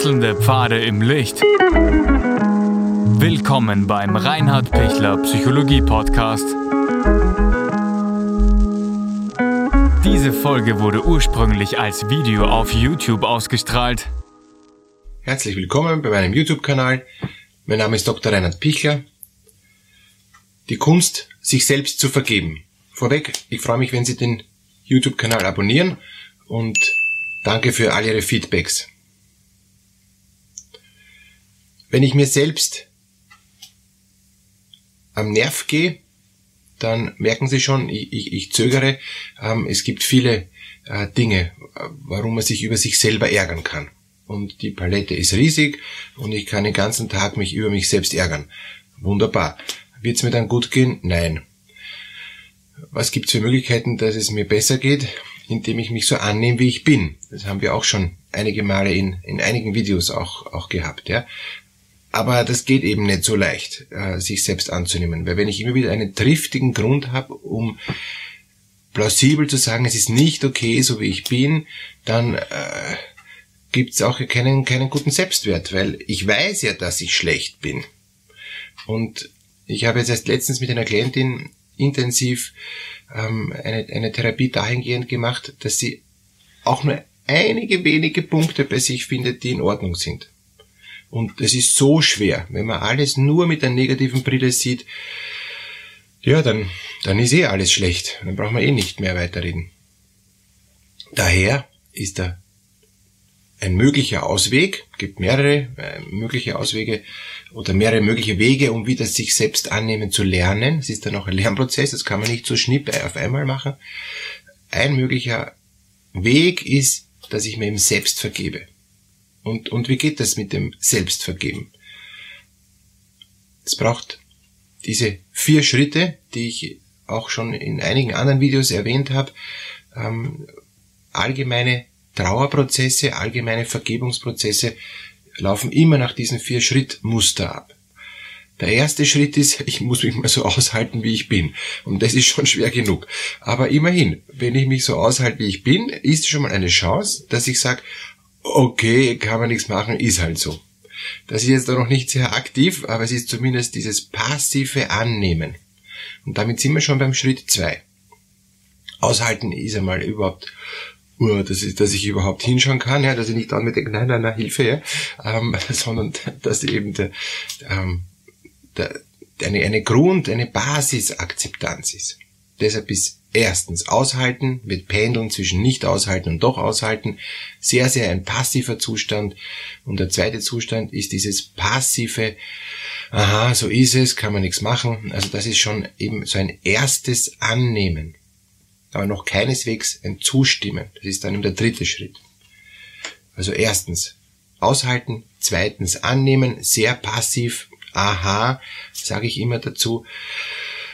Wechselnde Pfade im Licht. Willkommen beim Reinhard Pichler Psychologie Podcast. Diese Folge wurde ursprünglich als Video auf YouTube ausgestrahlt. Herzlich willkommen bei meinem YouTube-Kanal. Mein Name ist Dr. Reinhard Pichler. Die Kunst, sich selbst zu vergeben. Vorweg, ich freue mich, wenn Sie den YouTube-Kanal abonnieren und danke für all Ihre Feedbacks. Wenn ich mir selbst am Nerv gehe, dann merken Sie schon, ich, ich, ich zögere. Ähm, es gibt viele äh, Dinge, warum man sich über sich selber ärgern kann. Und die Palette ist riesig und ich kann den ganzen Tag mich über mich selbst ärgern. Wunderbar. Wird es mir dann gut gehen? Nein. Was gibt es für Möglichkeiten, dass es mir besser geht? Indem ich mich so annehme, wie ich bin. Das haben wir auch schon einige Male in, in einigen Videos auch, auch gehabt. Ja? Aber das geht eben nicht so leicht, äh, sich selbst anzunehmen. Weil wenn ich immer wieder einen triftigen Grund habe, um plausibel zu sagen, es ist nicht okay, so wie ich bin, dann äh, gibt es auch keinen, keinen guten Selbstwert, weil ich weiß ja, dass ich schlecht bin. Und ich habe jetzt erst letztens mit einer Klientin intensiv ähm, eine, eine Therapie dahingehend gemacht, dass sie auch nur einige wenige Punkte bei sich findet, die in Ordnung sind. Und es ist so schwer, wenn man alles nur mit einer negativen Brille sieht, ja, dann, dann ist eh alles schlecht. Dann brauchen wir eh nicht mehr weiterreden. Daher ist da ein möglicher Ausweg, gibt mehrere äh, mögliche Auswege oder mehrere mögliche Wege, um wieder sich selbst annehmen zu lernen. Es ist dann auch ein Lernprozess, das kann man nicht so schnipp auf einmal machen. Ein möglicher Weg ist, dass ich mir eben selbst vergebe. Und, und wie geht das mit dem Selbstvergeben? Es braucht diese vier Schritte, die ich auch schon in einigen anderen Videos erwähnt habe. Ähm, allgemeine Trauerprozesse, allgemeine Vergebungsprozesse laufen immer nach diesen vier Schrittmuster ab. Der erste Schritt ist, ich muss mich mal so aushalten, wie ich bin. Und das ist schon schwer genug. Aber immerhin, wenn ich mich so aushalte, wie ich bin, ist schon mal eine Chance, dass ich sage, okay, kann man nichts machen, ist halt so. Das ist jetzt noch nicht sehr aktiv, aber es ist zumindest dieses passive Annehmen. Und damit sind wir schon beim Schritt zwei. Aushalten ist einmal überhaupt, uh, dass, ich, dass ich überhaupt hinschauen kann, ja, dass ich nicht an mir denke, nein, nein, nein, Hilfe, ja, ähm, sondern dass eben der, ähm, der, eine, eine Grund, eine Basisakzeptanz ist. Deshalb ist Erstens, aushalten wird pendeln zwischen nicht aushalten und doch aushalten. Sehr, sehr ein passiver Zustand. Und der zweite Zustand ist dieses passive, aha, so ist es, kann man nichts machen. Also das ist schon eben so ein erstes Annehmen. Aber noch keineswegs ein Zustimmen. Das ist dann eben der dritte Schritt. Also erstens, aushalten. Zweitens, annehmen. Sehr passiv. Aha, sage ich immer dazu.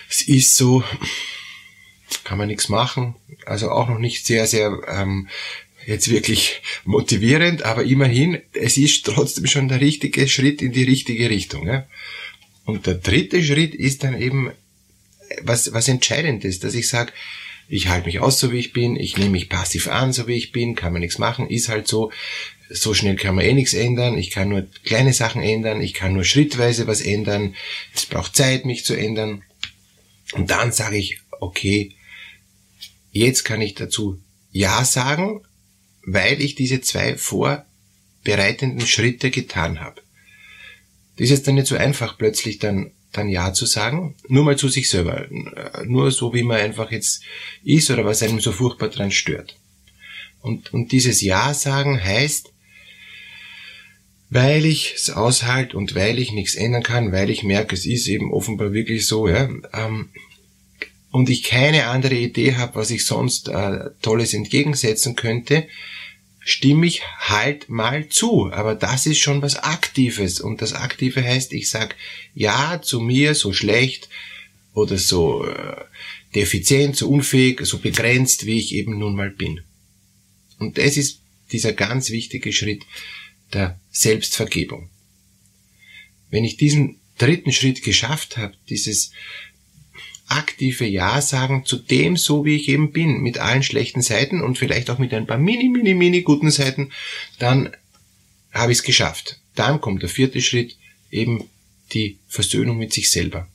Es ist so, kann man nichts machen. Also auch noch nicht sehr, sehr ähm, jetzt wirklich motivierend, aber immerhin, es ist trotzdem schon der richtige Schritt in die richtige Richtung. Ja? Und der dritte Schritt ist dann eben was, was Entscheidendes, dass ich sage, ich halte mich aus, so wie ich bin, ich nehme mich passiv an, so wie ich bin, kann man nichts machen, ist halt so. So schnell kann man eh nichts ändern, ich kann nur kleine Sachen ändern, ich kann nur schrittweise was ändern, es braucht Zeit, mich zu ändern. Und dann sage ich, okay, Jetzt kann ich dazu Ja sagen, weil ich diese zwei vorbereitenden Schritte getan habe. Das ist jetzt dann nicht so einfach, plötzlich dann, dann Ja zu sagen, nur mal zu sich selber, nur so, wie man einfach jetzt ist oder was einem so furchtbar dran stört. Und, und dieses Ja sagen heißt, weil ich es aushalte und weil ich nichts ändern kann, weil ich merke, es ist eben offenbar wirklich so, ja, ähm, und ich keine andere Idee habe, was ich sonst äh, Tolles entgegensetzen könnte, stimme ich halt mal zu. Aber das ist schon was Aktives. Und das Aktive heißt, ich sag ja zu mir, so schlecht oder so äh, defizient, so unfähig, so begrenzt, wie ich eben nun mal bin. Und das ist dieser ganz wichtige Schritt der Selbstvergebung. Wenn ich diesen dritten Schritt geschafft habe, dieses aktive Ja sagen zu dem, so wie ich eben bin, mit allen schlechten Seiten und vielleicht auch mit ein paar mini, mini, mini guten Seiten, dann habe ich es geschafft. Dann kommt der vierte Schritt, eben die Versöhnung mit sich selber.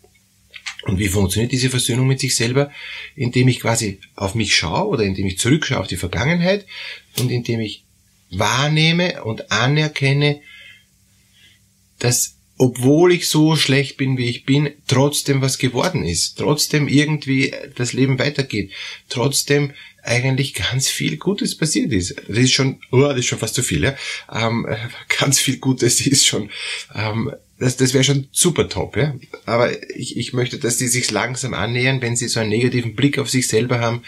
Und wie funktioniert diese Versöhnung mit sich selber? Indem ich quasi auf mich schaue oder indem ich zurückschaue auf die Vergangenheit und indem ich wahrnehme und anerkenne, dass obwohl ich so schlecht bin, wie ich bin, trotzdem was geworden ist, trotzdem irgendwie das Leben weitergeht, trotzdem eigentlich ganz viel Gutes passiert ist. Das ist schon, oh, das ist schon fast zu viel, ja. Ähm, ganz viel Gutes ist schon, ähm, das, das wäre schon super top, ja. Aber ich, ich möchte, dass sie sich langsam annähern, wenn sie so einen negativen Blick auf sich selber haben.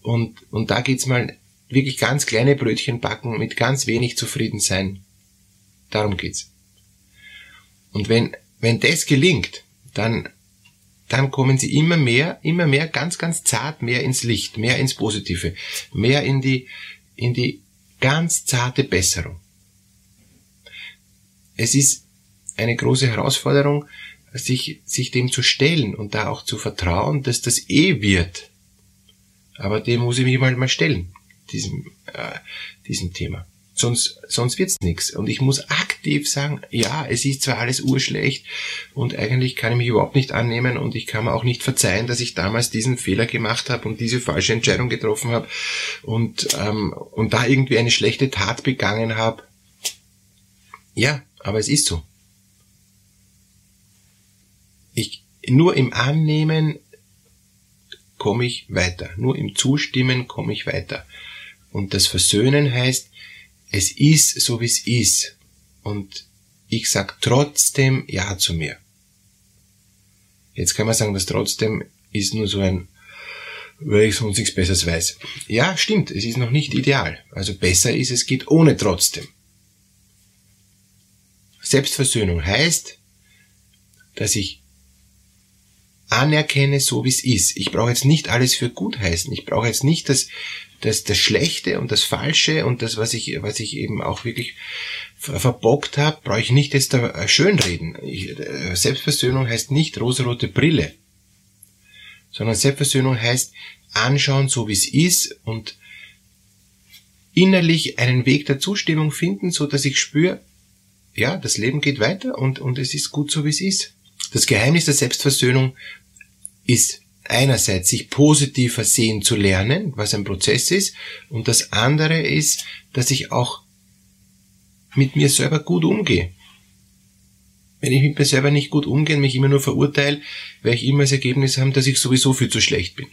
Und, und da geht's mal wirklich ganz kleine Brötchen backen, mit ganz wenig zufrieden sein. Darum geht's. Und wenn, wenn das gelingt, dann, dann kommen sie immer mehr, immer mehr ganz, ganz zart mehr ins Licht, mehr ins Positive, mehr in die, in die ganz zarte Besserung. Es ist eine große Herausforderung, sich, sich dem zu stellen und da auch zu vertrauen, dass das eh wird. Aber dem muss ich mich mal, mal stellen, diesem, äh, diesem Thema. Sonst, sonst wird's nichts. Und ich muss aktiv sagen, ja, es ist zwar alles urschlecht und eigentlich kann ich mich überhaupt nicht annehmen und ich kann mir auch nicht verzeihen, dass ich damals diesen Fehler gemacht habe und diese falsche Entscheidung getroffen habe und, ähm, und da irgendwie eine schlechte Tat begangen habe. Ja, aber es ist so. Ich, nur im Annehmen komme ich weiter. Nur im Zustimmen komme ich weiter. Und das Versöhnen heißt, es ist so wie es ist. Und ich sag trotzdem Ja zu mir. Jetzt kann man sagen, dass trotzdem ist nur so ein, weil ich sonst nichts Besseres weiß. Ja, stimmt, es ist noch nicht ideal. Also besser ist, es geht ohne trotzdem. Selbstversöhnung heißt, dass ich anerkenne, so wie es ist. Ich brauche jetzt nicht alles für gut heißen. Ich brauche jetzt nicht das, das, das Schlechte und das Falsche und das, was ich, was ich eben auch wirklich verbockt habe, brauche ich nicht jetzt da schönreden. Ich, äh, Selbstversöhnung heißt nicht rosarote Brille, sondern Selbstversöhnung heißt anschauen, so wie es ist und innerlich einen Weg der Zustimmung finden, so dass ich spüre, ja, das Leben geht weiter und, und es ist gut so, wie es ist. Das Geheimnis der Selbstversöhnung ist einerseits sich positiver sehen zu lernen, was ein Prozess ist, und das andere ist, dass ich auch mit mir selber gut umgehe. Wenn ich mit mir selber nicht gut umgehe und mich immer nur verurteile, werde ich immer das Ergebnis haben, dass ich sowieso viel zu schlecht bin.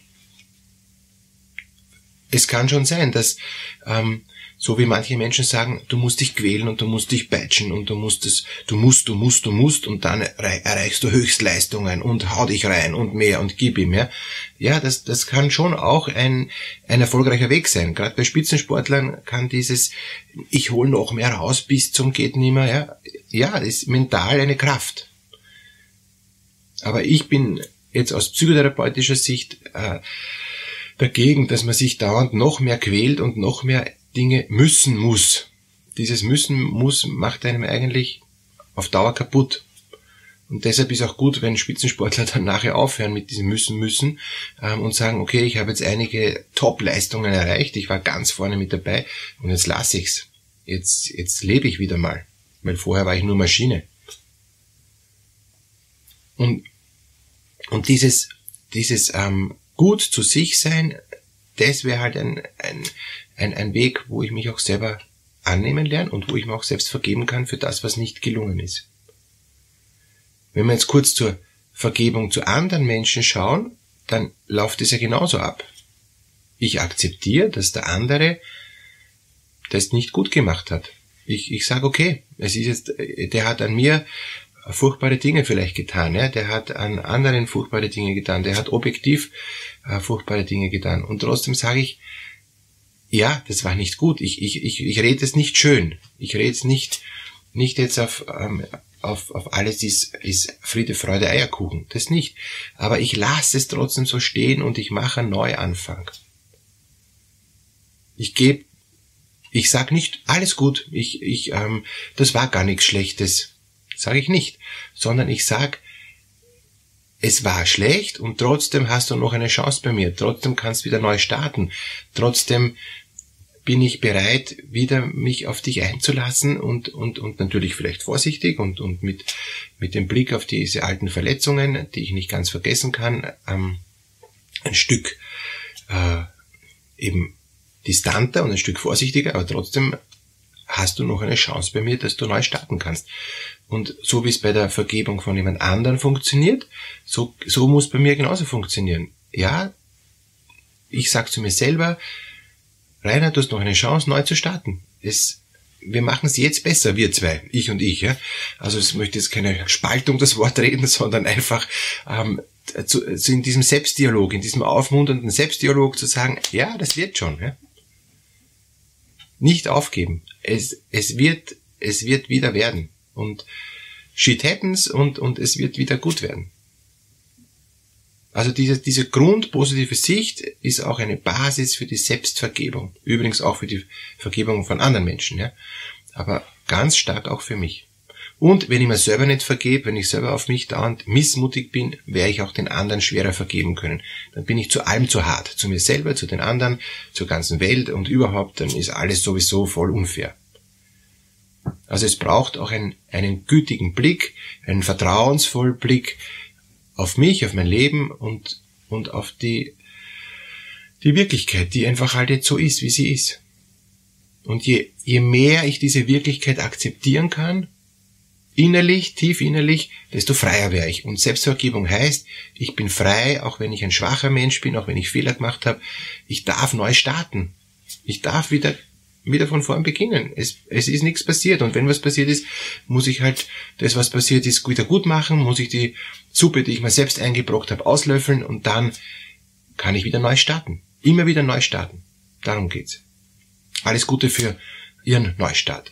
Es kann schon sein, dass ähm, so wie manche Menschen sagen, du musst dich quälen und du musst dich peitschen und du musst es, du musst, du musst, du musst und dann erreichst du Höchstleistungen und hau dich rein und mehr und gib ihm, ja. Ja, das, das kann schon auch ein, ein erfolgreicher Weg sein. Gerade bei Spitzensportlern kann dieses, ich hol noch mehr raus bis zum geht nimmer, ja. Ja, das ist mental eine Kraft. Aber ich bin jetzt aus psychotherapeutischer Sicht äh, dagegen, dass man sich dauernd noch mehr quält und noch mehr Dinge müssen muss. Dieses müssen muss macht einem eigentlich auf Dauer kaputt. Und deshalb ist auch gut, wenn Spitzensportler dann nachher aufhören mit diesem müssen müssen ähm, und sagen, okay, ich habe jetzt einige Top-Leistungen erreicht, ich war ganz vorne mit dabei und jetzt lasse ich's. Jetzt, jetzt lebe ich wieder mal. Weil vorher war ich nur Maschine. Und, und dieses, dieses ähm, gut zu sich sein, das wäre halt ein, ein, ein, ein Weg, wo ich mich auch selber annehmen lerne und wo ich mir auch selbst vergeben kann für das, was nicht gelungen ist. Wenn wir jetzt kurz zur Vergebung zu anderen Menschen schauen, dann läuft es ja genauso ab. Ich akzeptiere, dass der andere das nicht gut gemacht hat. Ich, ich sage, okay, es ist jetzt, der hat an mir furchtbare Dinge vielleicht getan, ja, der hat an anderen furchtbare Dinge getan, der hat objektiv äh, furchtbare Dinge getan. Und trotzdem sage ich, ja, das war nicht gut. Ich, ich, ich, ich rede es nicht schön. Ich rede es nicht, nicht jetzt auf, ähm, auf, auf alles ist, ist Friede, Freude, Eierkuchen. Das nicht. Aber ich lasse es trotzdem so stehen und ich mache einen Neuanfang. Ich gebe, ich sag nicht, alles gut, ich, ich, ähm, das war gar nichts Schlechtes. Sage ich nicht. Sondern ich sag, es war schlecht und trotzdem hast du noch eine Chance bei mir. Trotzdem kannst du wieder neu starten. Trotzdem bin ich bereit, wieder mich auf dich einzulassen und, und, und natürlich vielleicht vorsichtig und, und mit, mit dem Blick auf diese alten Verletzungen, die ich nicht ganz vergessen kann, ähm, ein Stück äh, eben distanter und ein Stück vorsichtiger, aber trotzdem hast du noch eine Chance bei mir, dass du neu starten kannst. Und so wie es bei der Vergebung von jemand anderen funktioniert, so, so muss bei mir genauso funktionieren. Ja, ich sag zu mir selber, Rainer, du hast noch eine Chance, neu zu starten. Es, wir machen es jetzt besser, wir zwei, ich und ich. Ja? Also es möchte jetzt keine Spaltung das Wort reden, sondern einfach ähm, zu, zu in diesem Selbstdialog, in diesem aufmunternden Selbstdialog zu sagen, ja, das wird schon. Ja? Nicht aufgeben. Es, es wird, es wird wieder werden. Und shit happens und, und es wird wieder gut werden. Also diese, diese grundpositive Sicht ist auch eine Basis für die Selbstvergebung. Übrigens auch für die Vergebung von anderen Menschen, ja. Aber ganz stark auch für mich. Und wenn ich mir selber nicht vergebe, wenn ich selber auf mich dauernd missmutig bin, werde ich auch den anderen schwerer vergeben können. Dann bin ich zu allem zu hart. Zu mir selber, zu den anderen, zur ganzen Welt und überhaupt, dann ist alles sowieso voll unfair. Also es braucht auch einen, einen gütigen Blick, einen vertrauensvollen Blick, auf mich, auf mein Leben und, und auf die, die Wirklichkeit, die einfach halt jetzt so ist, wie sie ist. Und je, je mehr ich diese Wirklichkeit akzeptieren kann, innerlich, tief innerlich, desto freier wäre ich. Und Selbstvergebung heißt, ich bin frei, auch wenn ich ein schwacher Mensch bin, auch wenn ich Fehler gemacht habe. Ich darf neu starten. Ich darf wieder wieder von vorn beginnen. Es, es ist nichts passiert. Und wenn was passiert ist, muss ich halt das, was passiert ist, wieder gut machen, muss ich die Suppe, die ich mir selbst eingebrockt habe, auslöffeln und dann kann ich wieder neu starten. Immer wieder neu starten. Darum geht's. Alles Gute für Ihren Neustart.